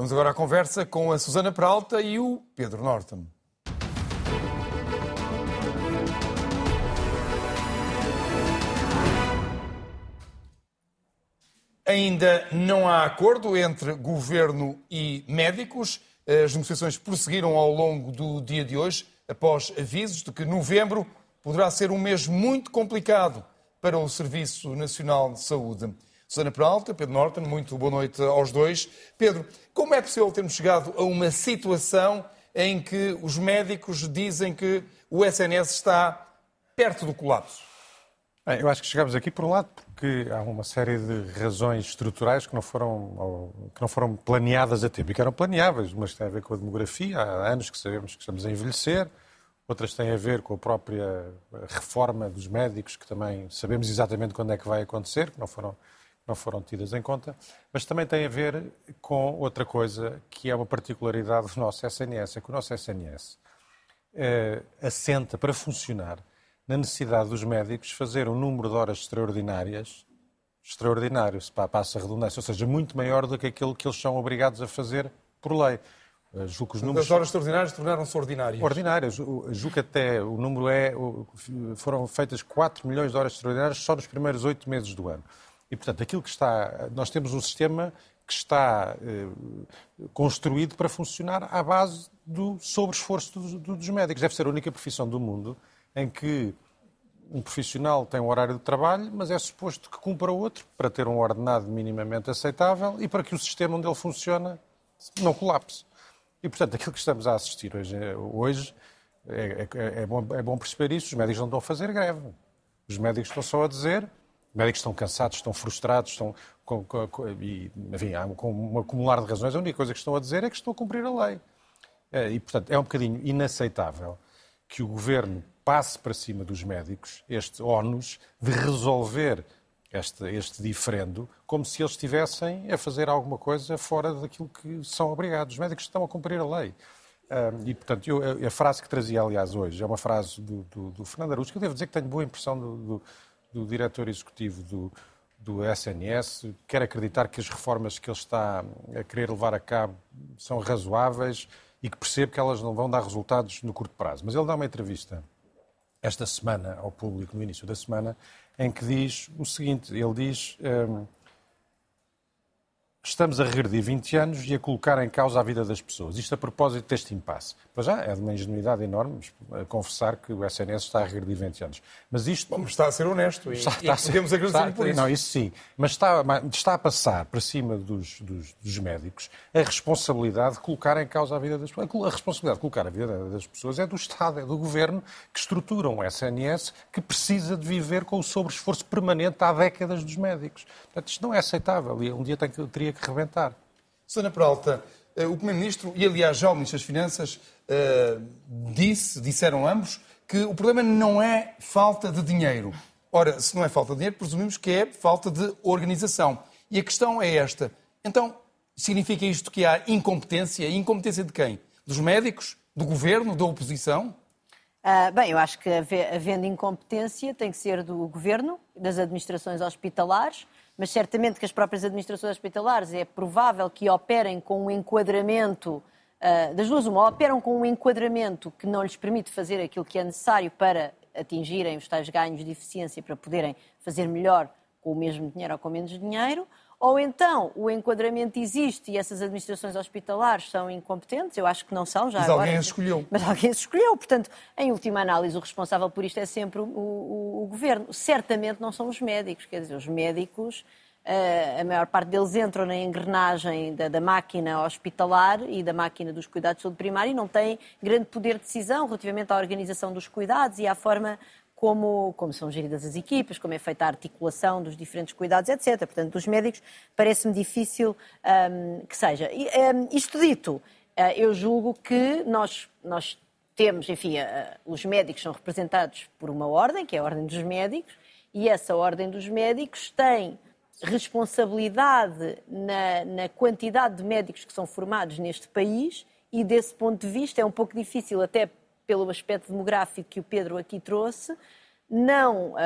Vamos agora à conversa com a Susana Peralta e o Pedro Norton. Ainda não há acordo entre governo e médicos. As negociações prosseguiram ao longo do dia de hoje, após avisos de que novembro poderá ser um mês muito complicado para o Serviço Nacional de Saúde. Susana Peralta, Pedro Norton, muito boa noite aos dois. Pedro, como é possível termos chegado a uma situação em que os médicos dizem que o SNS está perto do colapso? Bem, eu acho que chegamos aqui, por um lado, porque há uma série de razões estruturais que não foram, que não foram planeadas a tempo e que eram planeáveis. Umas têm a ver com a demografia, há anos que sabemos que estamos a envelhecer, outras têm a ver com a própria reforma dos médicos, que também sabemos exatamente quando é que vai acontecer, que não foram, não foram tidas em conta, mas também tem a ver com outra coisa que é uma particularidade do nosso SNS, é que o nosso SNS eh, assenta para funcionar na necessidade dos médicos fazer um número de horas extraordinárias, extraordinário, se passa a redundância, ou seja, muito maior do que aquilo que eles são obrigados a fazer por lei. Eh, julgo que os números... As horas extraordinárias tornaram-se ordinárias. Ordinárias. Julgo que até o número é. Foram feitas 4 milhões de horas extraordinárias só nos primeiros 8 meses do ano. E, portanto, aquilo que está. Nós temos um sistema que está eh, construído para funcionar à base do sobre-esforço dos, médicos. Deve ser a única profissão do mundo em que um profissional tem um horário de trabalho, mas é suposto que cumpra outro para ter um ordenado minimamente aceitável e para que o sistema onde ele funciona não colapse. E, portanto, aquilo que estamos a assistir hoje, hoje é, é, é, bom, é bom perceber isso. Os médicos não estão a fazer greve. Os médicos estão só a dizer, médicos estão cansados, estão frustrados, estão com, com, com, e, enfim, com um acumular de razões. A única coisa que estão a dizer é que estão a cumprir a lei. É, e, portanto, é um bocadinho inaceitável que o governo passe para cima dos médicos este ónus de resolver este, este diferendo, como se eles estivessem a fazer alguma coisa fora daquilo que são obrigados. Os médicos estão a cumprir a lei. e, portanto, eu, a frase que trazia, aliás, hoje, é uma frase do, do, do Fernando Araújo, que eu devo dizer que tenho boa impressão do, do, do diretor executivo do, do SNS, quer acreditar que as reformas que ele está a querer levar a cabo são razoáveis e que percebe que elas não vão dar resultados no curto prazo. Mas ele dá uma entrevista esta semana ao público, no início da semana, em que diz o seguinte: ele diz. Um, estamos a regredir 20 anos e a colocar em causa a vida das pessoas. Isto a propósito deste impasse. Pois já, é de uma ingenuidade enorme a confessar que o SNS está a regredir 20 anos. Mas isto... Bom, está a ser honesto e, está, está e podemos agradecer por isso. Não, isso sim. Mas está, está a passar para cima dos, dos, dos, médicos a responsabilidade de colocar em causa a vida das pessoas. A responsabilidade de colocar a vida das pessoas é do Estado, é do Governo, que estrutura um SNS que precisa de viver com o sobre-esforço permanente há décadas dos médicos. Portanto, isto não é aceitável e um dia tem que, teria que rebentar. Sana Peralta, eh, o Primeiro-Ministro e, aliás, já o Ministro das Finanças eh, disse, disseram ambos, que o problema não é falta de dinheiro. Ora, se não é falta de dinheiro, presumimos que é falta de organização. E a questão é esta. Então, significa isto que há incompetência? Incompetência de quem? Dos médicos? Do governo? Da oposição? Uh, bem, eu acho que havendo incompetência tem que ser do governo, das administrações hospitalares, mas certamente que as próprias administrações hospitalares é provável que operem com um enquadramento, uh, das duas uma, operam com um enquadramento que não lhes permite fazer aquilo que é necessário para atingirem os tais ganhos de eficiência, para poderem fazer melhor com o mesmo dinheiro ou com menos dinheiro, ou então o enquadramento existe e essas administrações hospitalares são incompetentes, eu acho que não são já Mas agora. alguém as escolheu. Mas alguém as escolheu, portanto, em última análise, o responsável por isto é sempre o, o, o governo. Certamente não são os médicos, quer dizer, os médicos, uh, a maior parte deles entram na engrenagem da, da, máquina hospitalar e da máquina dos cuidados de saúde primária e não têm grande poder de decisão relativamente à organização dos cuidados e à forma como, como são geridas as equipas, como é feita a articulação dos diferentes cuidados, etc. Portanto, dos médicos, parece-me difícil um, que seja. E, um, isto dito, uh, eu julgo que nós, nós temos, enfim, uh, os médicos são representados por uma ordem, que é a Ordem dos Médicos, e essa Ordem dos Médicos tem responsabilidade na, na quantidade de médicos que são formados neste país e, desse ponto de vista, é um pouco difícil até pelo aspecto demográfico que o Pedro aqui trouxe, não, uh,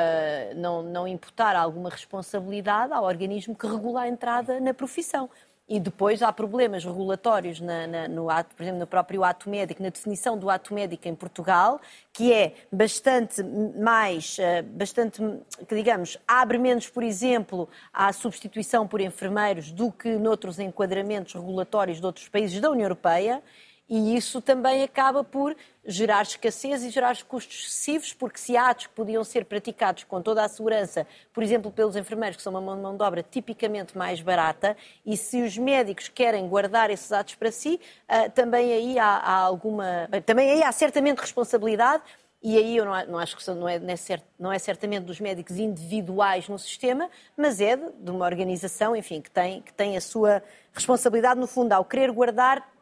não, não imputar alguma responsabilidade ao organismo que regula a entrada na profissão. e depois há problemas regulatórios na, na, no ato, por exemplo, no próprio ato médico, na definição do ato médico em Portugal, que é bastante mais, eh, bastante, que digamos, abre menos, por exemplo, à substituição por enfermeiros do que noutros enquadramentos regulatórios de outros países da União Europeia. E isso também acaba por gerar escassez e gerar custos excessivos, porque se há atos que podiam ser praticados com toda a segurança, por exemplo, pelos enfermeiros, que são uma mão de obra tipicamente mais barata, e se os médicos querem guardar esses atos para si, ah, também aí há, há alguma. Também aí há certamente responsabilidade. E aí eu não, acho que não é, é não é certamente dos médicos individuais no sistema, mas é de, de uma organização, enfim, que tem, que tem a sua responsabilidade, no fundo, ao querer guardar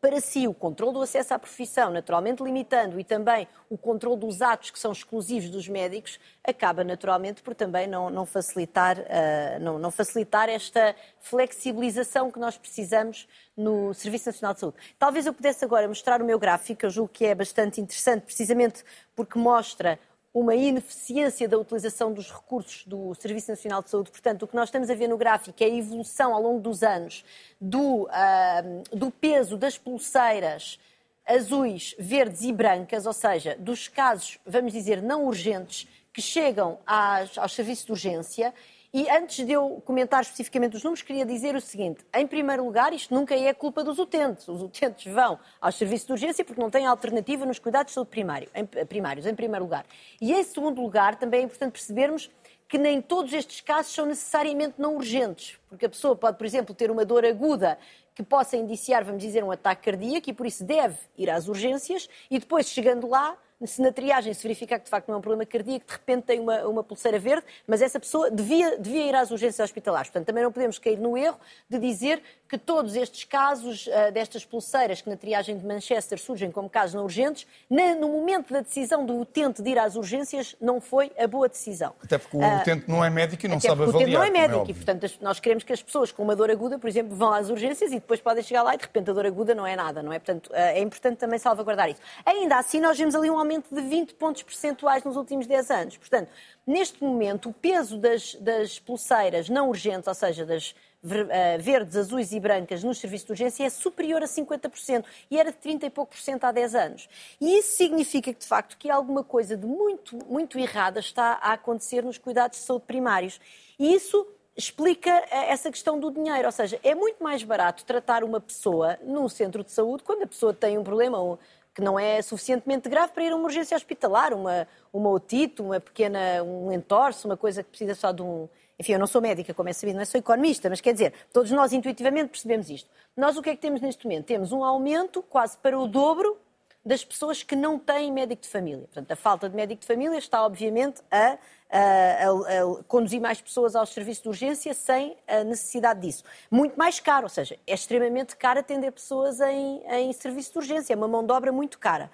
para si o controle do acesso à profissão, naturalmente limitando, e também o controle dos atos que são exclusivos dos médicos, acaba naturalmente por também não, não facilitar, uh, não, não facilitar esta flexibilização que nós precisamos no Serviço Nacional de Saúde. Talvez eu pudesse agora mostrar o meu gráfico, eu julgo que é bastante interessante, precisamente porque mostra uma ineficiência da utilização dos recursos do Serviço Nacional de Saúde. Portanto, o que nós estamos a ver no gráfico é a evolução ao longo dos anos do, uh, do peso das pulseiras azuis, verdes e brancas, ou seja, dos casos, vamos dizer, não urgentes que chegam às, aos serviços de urgência e antes de eu comentar especificamente os números, queria dizer o seguinte: em primeiro lugar, isto nunca é culpa dos utentes. Os utentes vão aos serviços de urgência porque não têm alternativa nos cuidados de saúde primário, em, primários, em primeiro lugar. E em segundo lugar, também é importante percebermos que nem todos estes casos são necessariamente não urgentes, porque a pessoa pode, por exemplo, ter uma dor aguda que possa indiciar, vamos dizer, um ataque cardíaco e por isso deve ir às urgências e depois, chegando lá, se na triagem se verificar que de facto não é um problema cardíaco, de repente tem uma, uma pulseira verde, mas essa pessoa devia, devia ir às urgências hospitalares. Portanto, também não podemos cair no erro de dizer que todos estes casos uh, destas pulseiras que na triagem de Manchester surgem como casos não urgentes, na, no momento da decisão do utente de ir às urgências, não foi a boa decisão. Até porque o uh, utente não é médico e não sabe avaliar. O utente não é, é médico é e, portanto, nós queremos que as pessoas com uma dor aguda, por exemplo, vão às urgências e depois podem chegar lá e de repente a dor aguda não é nada, não é? Portanto, uh, é importante também salvaguardar isso. Ainda assim, nós vemos ali um aumento de 20 pontos percentuais nos últimos 10 anos. Portanto, neste momento, o peso das, das pulseiras não urgentes, ou seja, das eh, verdes, azuis e brancas nos serviços de urgência é superior a 50% e era de 30 e pouco por cento há 10 anos. E isso significa que, de facto, que alguma coisa de muito, muito errada está a acontecer nos cuidados de saúde primários. E isso explica eh, essa questão do dinheiro, ou seja, é muito mais barato tratar uma pessoa num centro de saúde quando a pessoa tem um problema que não é suficientemente grave para ir a uma urgência hospitalar, uma, uma otite, uma pequena, um entorse, uma coisa que precisa só de um, enfim, eu não sou médica, como é sabido, não é? sou economista, mas quer dizer, todos nós intuitivamente percebemos isto. Nós o que é que temos neste momento? Temos um aumento quase para o dobro das pessoas que não têm médico de família. Portanto, a falta de médico de família está, obviamente, a, a, a, conduzir mais pessoas aos serviços de urgência sem a necessidade disso. Muito mais caro, ou seja, é extremamente caro atender pessoas em, em serviço de urgência, é uma mão de obra muito cara.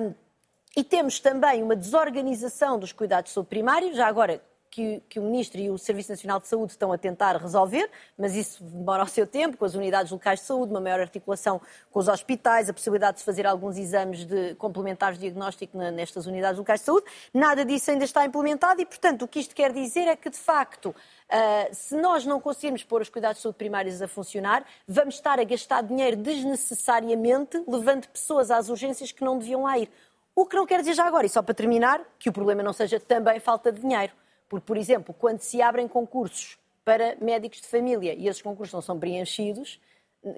Um, e temos também uma desorganização dos cuidados de saúde primários, já agora que, que, o Ministro e o Serviço Nacional de Saúde estão a tentar resolver, mas isso demora o seu tempo, com as unidades locais de saúde, uma maior articulação com os hospitais, a possibilidade de se fazer alguns exames de complementares de diagnóstico nestas unidades locais de saúde. Nada disso ainda está implementado e, portanto, o que isto quer dizer é que, de facto, Uh, se nós não conseguirmos pôr os cuidados de saúde primários a funcionar, vamos estar a gastar dinheiro desnecessariamente, levando pessoas às urgências que não deviam lá ir. O que não quer dizer já agora, e só para terminar, que o problema não seja também falta de dinheiro. Porque, por exemplo, quando se abrem concursos para médicos de família e esses concursos não são preenchidos,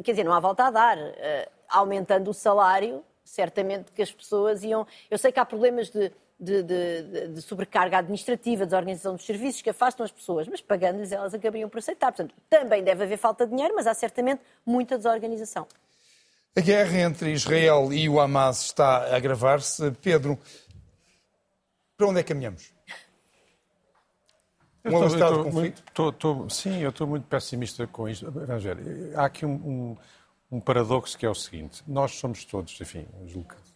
quer dizer, não há volta a dar. Uh, aumentando o salário, certamente que as pessoas iam. Eu sei que há problemas de, de, de, de sobrecarga administrativa, desorganização dos serviços que afastam as pessoas, mas pagando-lhes elas acabariam por aceitar. Portanto, também deve haver falta de dinheiro, mas há certamente muita desorganização. A guerra entre Israel e o Hamas está a agravar-se. Pedro, para onde é que caminhamos? Um avançado conflito? Muito, tô, sim, eu estou muito pessimista com isto. Ver, há aqui um, um, um, paradoxo que é o seguinte. Nós somos todos, enfim,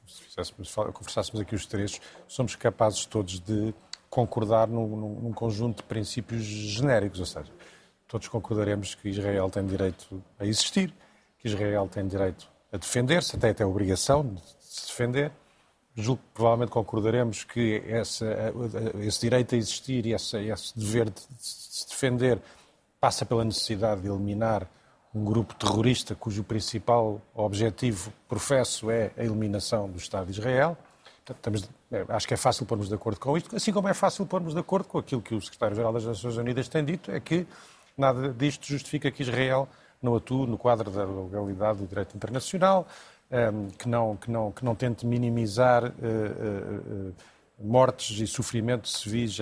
se conversássemos aqui os três, somos capazes todos de concordar num, num, conjunto de princípios genéricos, ou seja, todos concordaremos que Israel tem direito a existir, que Israel tem direito a defender-se, até tem a obrigação de se defender, julgo que provavelmente concordaremos que essa, esse direito a existir e esse, esse dever de se defender passa pela necessidade de eliminar um grupo terrorista cujo principal objetivo, professo, é a eliminação do Estado de Israel. Estamos, é, acho que é fácil pormos de acordo com isto, assim como é fácil pormos de acordo com aquilo que o secretário-geral das Nações Unidas tem dito, é que nada disto justifica que Israel não atue no quadro da legalidade do direito internacional, que não, que não, que não tente minimizar eh, eh, eh, mortes e sofrimentos civis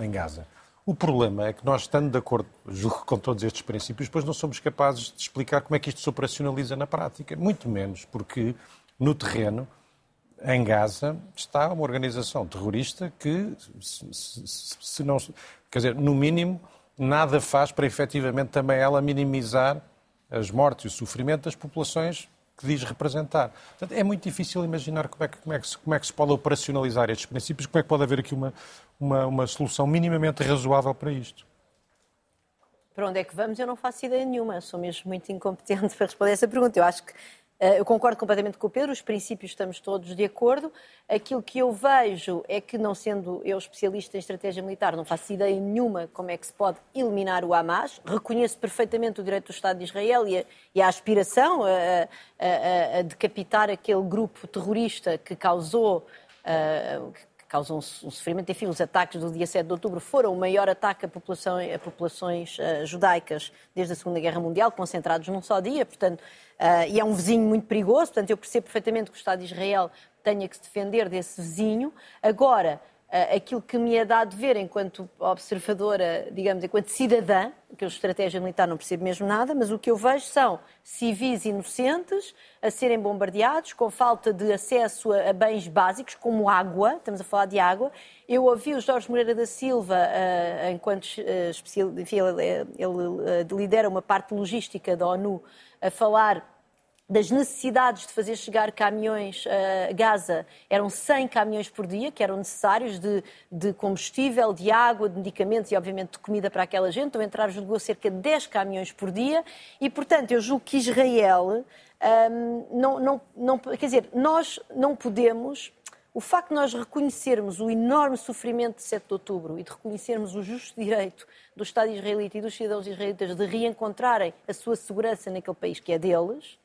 em Gaza. O problema é que nós, estando de acordo, julgo, com todos estes princípios, depois não somos capazes de explicar como é que isto se operacionaliza na prática. Muito menos porque, no terreno, em Gaza, está uma organização terrorista que, se, se, se não. Quer dizer, no mínimo, nada faz para efetivamente também ela minimizar as mortes e o sofrimento das populações que diz representar. Portanto, é muito difícil imaginar como é, que, como, é se, como é que se pode operacionalizar estes princípios, como é que pode haver aqui uma, uma, uma solução minimamente razoável para isto. Para onde é que vamos? Eu não faço ideia nenhuma. Sou mesmo muito incompetente para responder essa pergunta. Eu acho que eu concordo completamente com o Pedro, os princípios estamos todos de acordo. Aquilo que eu vejo é que, não sendo eu especialista em estratégia militar, não faço ideia nenhuma como é que se pode eliminar o Hamas. Reconheço perfeitamente o direito do Estado de Israel e a, e a aspiração a, a, a, decapitar aquele grupo terrorista que causou. Uh, causam um sofrimento. Enfim, os ataques do dia 7 de outubro foram o maior ataque a, população, a populações uh, judaicas desde a Segunda Guerra Mundial, concentrados num só dia, portanto, uh, e é um vizinho muito perigoso, portanto, eu percebo perfeitamente que o Estado de Israel tenha que se defender desse vizinho. Agora, aquilo que me é dado ver enquanto observadora, digamos, enquanto cidadã, que eu estratégia militar não percebo mesmo nada, mas o que eu vejo são civis inocentes a serem bombardeados, com falta de acesso a, bens básicos, como água, estamos a falar de água. Eu ouvi o Jorge Moreira da Silva, uh, enquanto uh, especial, enfim, ele, uh, lidera uma parte logística da ONU, a falar das necessidades de fazer chegar caminhões a Gaza, eram 100 caminhões por dia que eram necessários de, de, combustível, de água, de medicamentos e, obviamente, de comida para aquela gente. Então, entraram julgou cerca de 10 caminhões por dia e, portanto, eu julgo que Israel um, não, não, não, quer dizer, nós não podemos o facto de nós reconhecermos o enorme sofrimento de 7 de outubro e de reconhecermos o justo direito do Estado israelita e dos cidadãos israelitas de reencontrarem a sua segurança naquele país que é deles,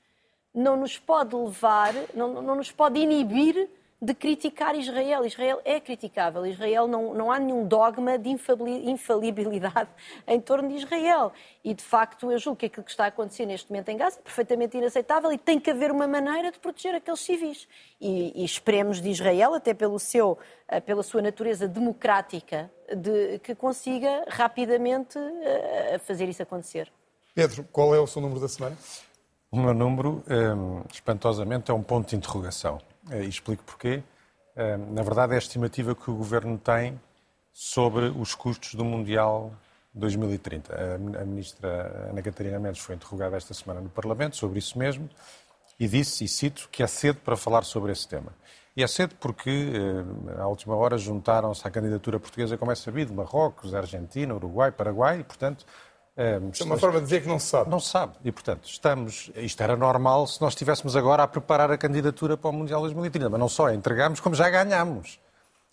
não nos pode levar, não, não nos pode inibir de criticar Israel. Israel é criticável. Israel não, não há nenhum dogma de infalibilidade em torno de Israel. E, de facto, eu julgo que aquilo que está a acontecer neste momento em Gaza é perfeitamente inaceitável e tem que haver uma maneira de proteger aqueles civis. E, e esperemos de Israel, até pelo seu, eh, pela sua natureza democrática, de, que consiga rapidamente uh, fazer isso acontecer. Pedro, qual é o seu número da semana? O meu número, um, espantosamente, é um ponto de interrogação. E explico porquê. Um, na verdade, é a estimativa que o Governo tem sobre os custos do Mundial 2030. A ministra Ana Catarina Mendes foi interrogada esta semana no Parlamento sobre isso mesmo e disse, e cito, que é cedo para falar sobre esse tema. E é cedo porque, à última hora, juntaram-se à candidatura portuguesa, como é sabido, Marrocos, Argentina, Uruguai, Paraguai, e, portanto, é, é uma forma de dizer que não se sabe. Não se sabe. E, portanto, estamos. Isto era normal se nós estivéssemos agora a preparar a candidatura para o Mundial 2030, mas não só entregamos, como já ganhamos.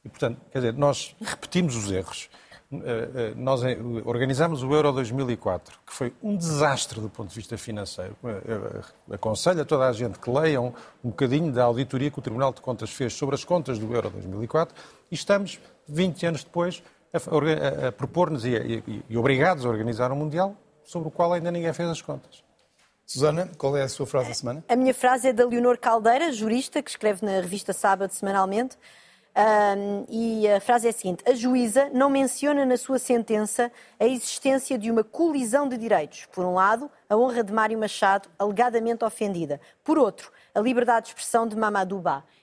E, portanto, quer dizer, nós repetimos os erros. Eh, eh, nós eh, organizamos o Euro 2004, que foi um desastre do ponto de vista financeiro. Aconselho a toda a gente que leiam um bocadinho da auditoria que o Tribunal de Contas fez sobre as contas do Euro 2004 e estamos, 20 anos depois, a, a, propor-nos e, e, e obrigados a organizar um Mundial sobre o qual ainda ninguém fez as contas. Susana, qual é a sua frase da semana? A minha frase é da Leonor Caldeira, jurista, que escreve na revista Sábado semanalmente. Um, e a frase é a seguinte: A juíza não menciona na sua sentença a existência de uma colisão de direitos. Por um lado, a honra de Mário Machado, alegadamente ofendida. Por outro, a liberdade de expressão de Mamadou.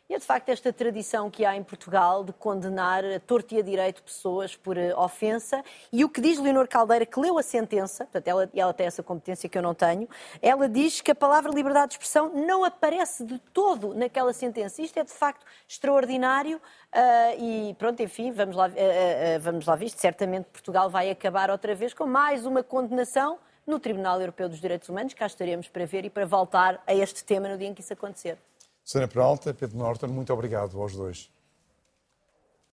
E é de facto esta tradição que há em Portugal de condenar a torto e a direito pessoas por uh, ofensa. E o que diz Leonor Caldeira, que leu a sentença, portanto, ela, ela tem essa competência que eu não tenho, ela diz que a palavra liberdade de expressão não aparece de todo naquela sentença. Isto é de facto extraordinário. Uh, e pronto, enfim, vamos lá, uh, vamos lá ver. Certamente Portugal vai acabar outra vez com mais uma condenação no Tribunal Europeu dos Direitos Humanos. Cá estaremos para ver e para voltar a este tema no dia em que isso acontecer. Susana Peralta, Pedro Norton, muito obrigado aos dois.